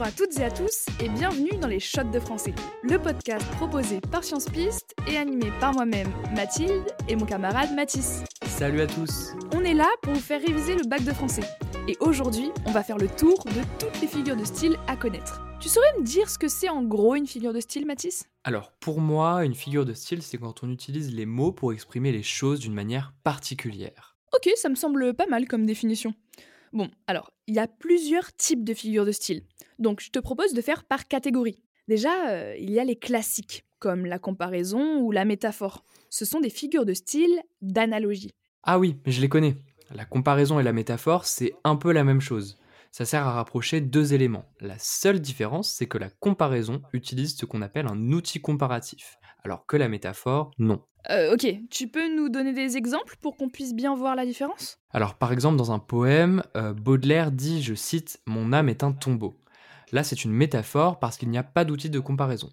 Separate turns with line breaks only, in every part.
Bonjour à toutes et à tous et bienvenue dans les Shots de français, le podcast proposé par Science Piste et animé par moi-même, Mathilde, et mon camarade Mathis.
Salut à tous
On est là pour vous faire réviser le bac de français. Et aujourd'hui, on va faire le tour de toutes les figures de style à connaître. Tu saurais me dire ce que c'est en gros une figure de style, Mathis?
Alors, pour moi, une figure de style, c'est quand on utilise les mots pour exprimer les choses d'une manière particulière.
Ok, ça me semble pas mal comme définition. Bon, alors, il y a plusieurs types de figures de style. Donc, je te propose de faire par catégorie. Déjà, euh, il y a les classiques, comme la comparaison ou la métaphore. Ce sont des figures de style d'analogie.
Ah oui, je les connais. La comparaison et la métaphore, c'est un peu la même chose. Ça sert à rapprocher deux éléments. La seule différence, c'est que la comparaison utilise ce qu'on appelle un outil comparatif, alors que la métaphore, non.
Euh, ok, tu peux nous donner des exemples pour qu'on puisse bien voir la différence?
Alors par exemple dans un poème, euh, Baudelaire dit, je cite, Mon âme est un tombeau. Là c'est une métaphore parce qu'il n'y a pas d'outil de comparaison.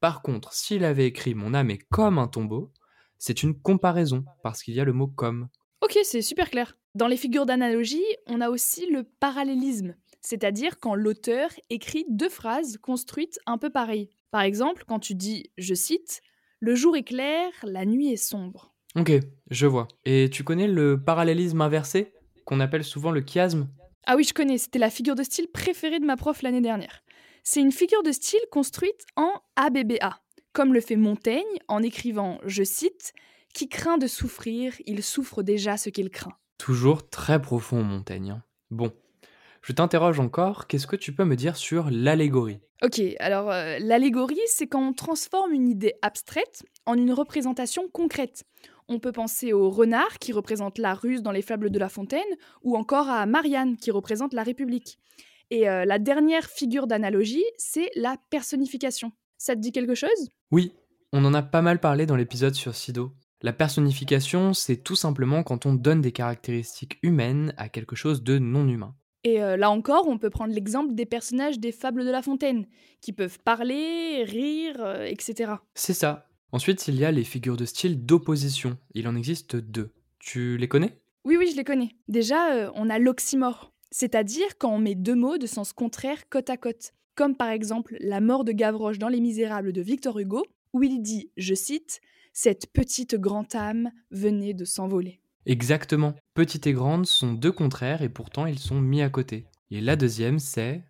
Par contre, s'il avait écrit Mon âme est comme un tombeau, c'est une comparaison parce qu'il y a le mot comme.
Ok, c'est super clair. Dans les figures d'analogie, on a aussi le parallélisme, c'est-à-dire quand l'auteur écrit deux phrases construites un peu pareilles. Par exemple, quand tu dis, je cite, le jour est clair, la nuit est sombre.
Ok, je vois. Et tu connais le parallélisme inversé, qu'on appelle souvent le chiasme?
Ah oui, je connais, c'était la figure de style préférée de ma prof l'année dernière. C'est une figure de style construite en ABBA, comme le fait Montaigne en écrivant, je cite, Qui craint de souffrir, il souffre déjà ce qu'il craint.
Toujours très profond, Montaigne. hein. Bon, je t'interroge encore, qu'est-ce que tu peux me dire sur l'allégorie?
Ok, alors euh, l'allégorie, c'est quand on transforme une idée abstraite en une représentation concrète. On peut penser au renard qui représente la ruse dans les fables de La Fontaine, ou encore à Marianne qui représente la République. Et euh, la dernière figure d'analogie, c'est la personnification. Ça te dit quelque chose?
Oui, on en a pas mal parlé dans l'épisode sur Sido. La personnification, c'est tout simplement quand on donne des caractéristiques humaines à quelque chose de non humain.
Et euh, là encore, on peut prendre l'exemple des personnages des fables de La Fontaine, qui peuvent parler, rire, euh, etc.
C'est ça. Ensuite, il y a les figures de style d'opposition. Il en existe deux. Tu les connais?
Oui, oui, je les connais. Déjà, euh, on a l'oxymore, c'est-à-dire quand on met deux mots de sens contraire côte à côte, comme par exemple la mort de Gavroche dans Les Misérables de Victor Hugo, où il dit, je cite, Cette petite grande âme venait de s'envoler.
Exactement. Petite et grande sont deux contraires et pourtant ils sont mis à côté. Et la deuxième, c'est...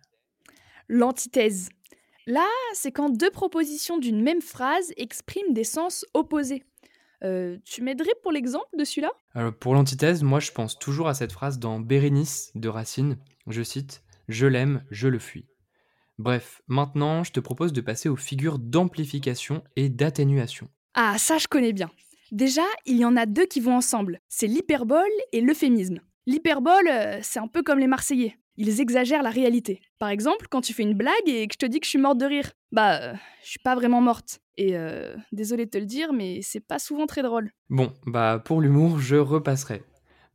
L'antithèse. Là, c'est quand deux propositions d'une même phrase expriment des sens opposés. Euh, tu m'aiderais pour l'exemple de celui-là?
Alors, pour l'antithèse, moi je pense toujours à cette phrase dans Bérénice de Racine. Je cite Je l'aime, je le fuis. Bref, maintenant je te propose de passer aux figures d'amplification et d'atténuation.
Ah, ça je connais bien. Déjà, il y en a deux qui vont ensemble. C'est l'hyperbole et l'euphémisme. L'hyperbole, euh, c'est un peu comme les Marseillais. Ils exagèrent la réalité. Par exemple, quand tu fais une blague et que je te dis que je suis morte de rire, bah, euh, je suis pas vraiment morte. Et euh, désolé de te le dire, mais c'est pas souvent très drôle.
Bon, bah pour l'humour, je repasserai.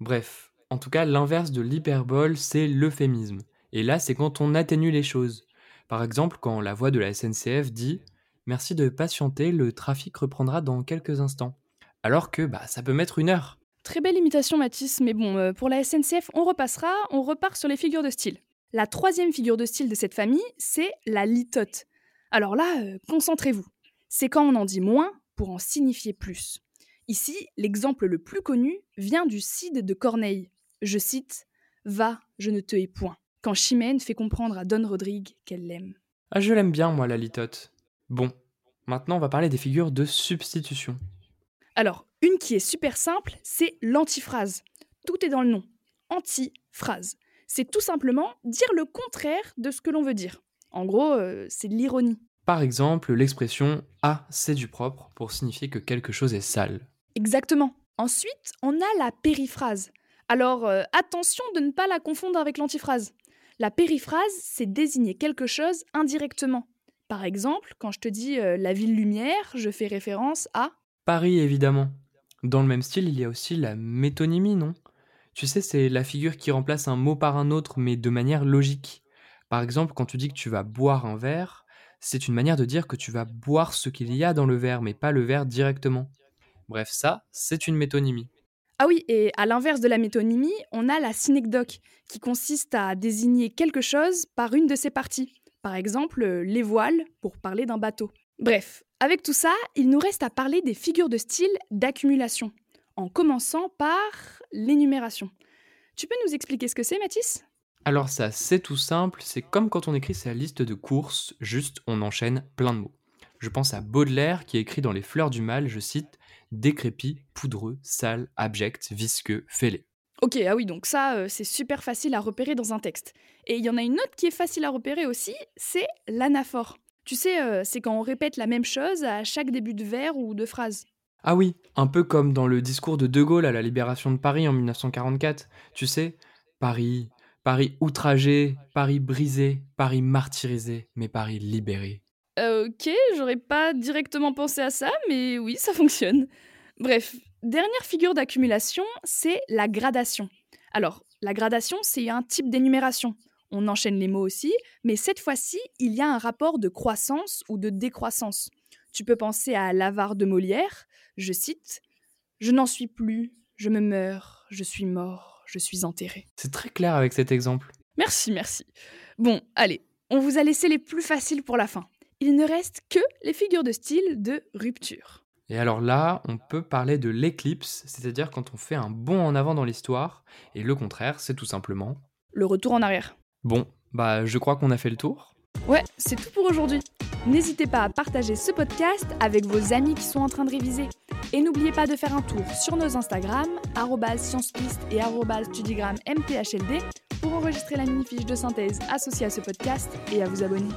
Bref, en tout cas, l'inverse de l'hyperbole, c'est l'euphémisme. Et là, c'est quand on atténue les choses. Par exemple, quand la voix de la SNCF dit Merci de patienter, le trafic reprendra dans quelques instants. Alors que bah, ça peut mettre une heure.
Très belle imitation, Mathis, mais bon, euh, pour la SNCF, on repassera, on repart sur les figures de style. La troisième figure de style de cette famille, c'est la litote. Alors là, euh, concentrez-vous. C'est quand on en dit moins pour en signifier plus. Ici, l'exemple le plus connu vient du Cid de Corneille. Je cite Va, je ne te hais point. Quand Chimène fait comprendre à Don Rodrigue qu'elle l'aime.
Ah, je l'aime bien, moi, la litote. Bon, maintenant on va parler des figures de substitution.
Alors, une qui est super simple, c'est l'antiphrase. Tout est dans le nom. Antiphrase. C'est tout simplement dire le contraire de ce que l'on veut dire. En gros, euh, c'est de l'ironie.
Par exemple, l'expression Ah, c'est du propre pour signifier que quelque chose est sale.
Exactement. Ensuite, on a la périphrase. Alors, euh, attention de ne pas la confondre avec l'antiphrase. La périphrase, c'est désigner quelque chose indirectement. Par exemple, quand je te dis euh, la ville lumière, je fais référence à
Paris, évidemment. Dans le même style, il y a aussi la métonymie, non? Tu sais, c'est la figure qui remplace un mot par un autre, mais de manière logique. Par exemple, quand tu dis que tu vas boire un verre, c'est une manière de dire que tu vas boire ce qu'il y a dans le verre, mais pas le verre directement. Bref, ça, c'est une métonymie.
Ah oui, et à l'inverse de la métonymie, on a la synecdoque, qui consiste à désigner quelque chose par une de ses parties. Par exemple, les voiles, pour parler d'un bateau. Bref, avec tout ça, il nous reste à parler des figures de style d'accumulation, en commençant par l'énumération. Tu peux nous expliquer ce que c'est, Mathis?
Alors ça, c'est tout simple, c'est comme quand on écrit sa liste de courses, juste on enchaîne plein de mots. Je pense à Baudelaire qui écrit dans Les Fleurs du Mal, je cite décrépit, poudreux, sale, abject, visqueux, fêlé.
Ok, ah oui, donc ça, euh, c'est super facile à repérer dans un texte. Et il y en a une autre qui est facile à repérer aussi, c'est l'anaphore. Tu sais, euh, c'est quand on répète la même chose à chaque début de vers ou de phrase.
Ah oui, un peu comme dans le discours de De Gaulle à la libération de Paris en 1944. Tu sais, Paris, Paris outragé, Paris brisé, Paris martyrisé, mais Paris libéré.
Euh, ok, j'aurais pas directement pensé à ça, mais oui, ça fonctionne. Bref, dernière figure d'accumulation, c'est la gradation. Alors, la gradation, c'est un type d'énumération. On enchaîne les mots aussi, mais cette fois-ci, il y a un rapport de croissance ou de décroissance. Tu peux penser à l'avare de Molière, je cite Je n'en suis plus, je me meurs, je suis mort, je suis enterré.
C'est très clair avec cet exemple.
Merci, merci. Bon, allez, on vous a laissé les plus faciles pour la fin il ne reste que les figures de style de rupture.
Et alors là, on peut parler de l'éclipse, c'est-à-dire quand on fait un bond en avant dans l'histoire, et le contraire, c'est tout simplement...
Le retour en arrière.
Bon, bah je crois qu'on a fait le tour.
Ouais, c'est tout pour aujourd'hui. N'hésitez pas à partager ce podcast avec vos amis qui sont en train de réviser. Et n'oubliez pas de faire un tour sur nos Instagram, sciencepiste et studigrammthld, pour enregistrer la mini-fiche de synthèse associée à ce podcast et à vous abonner.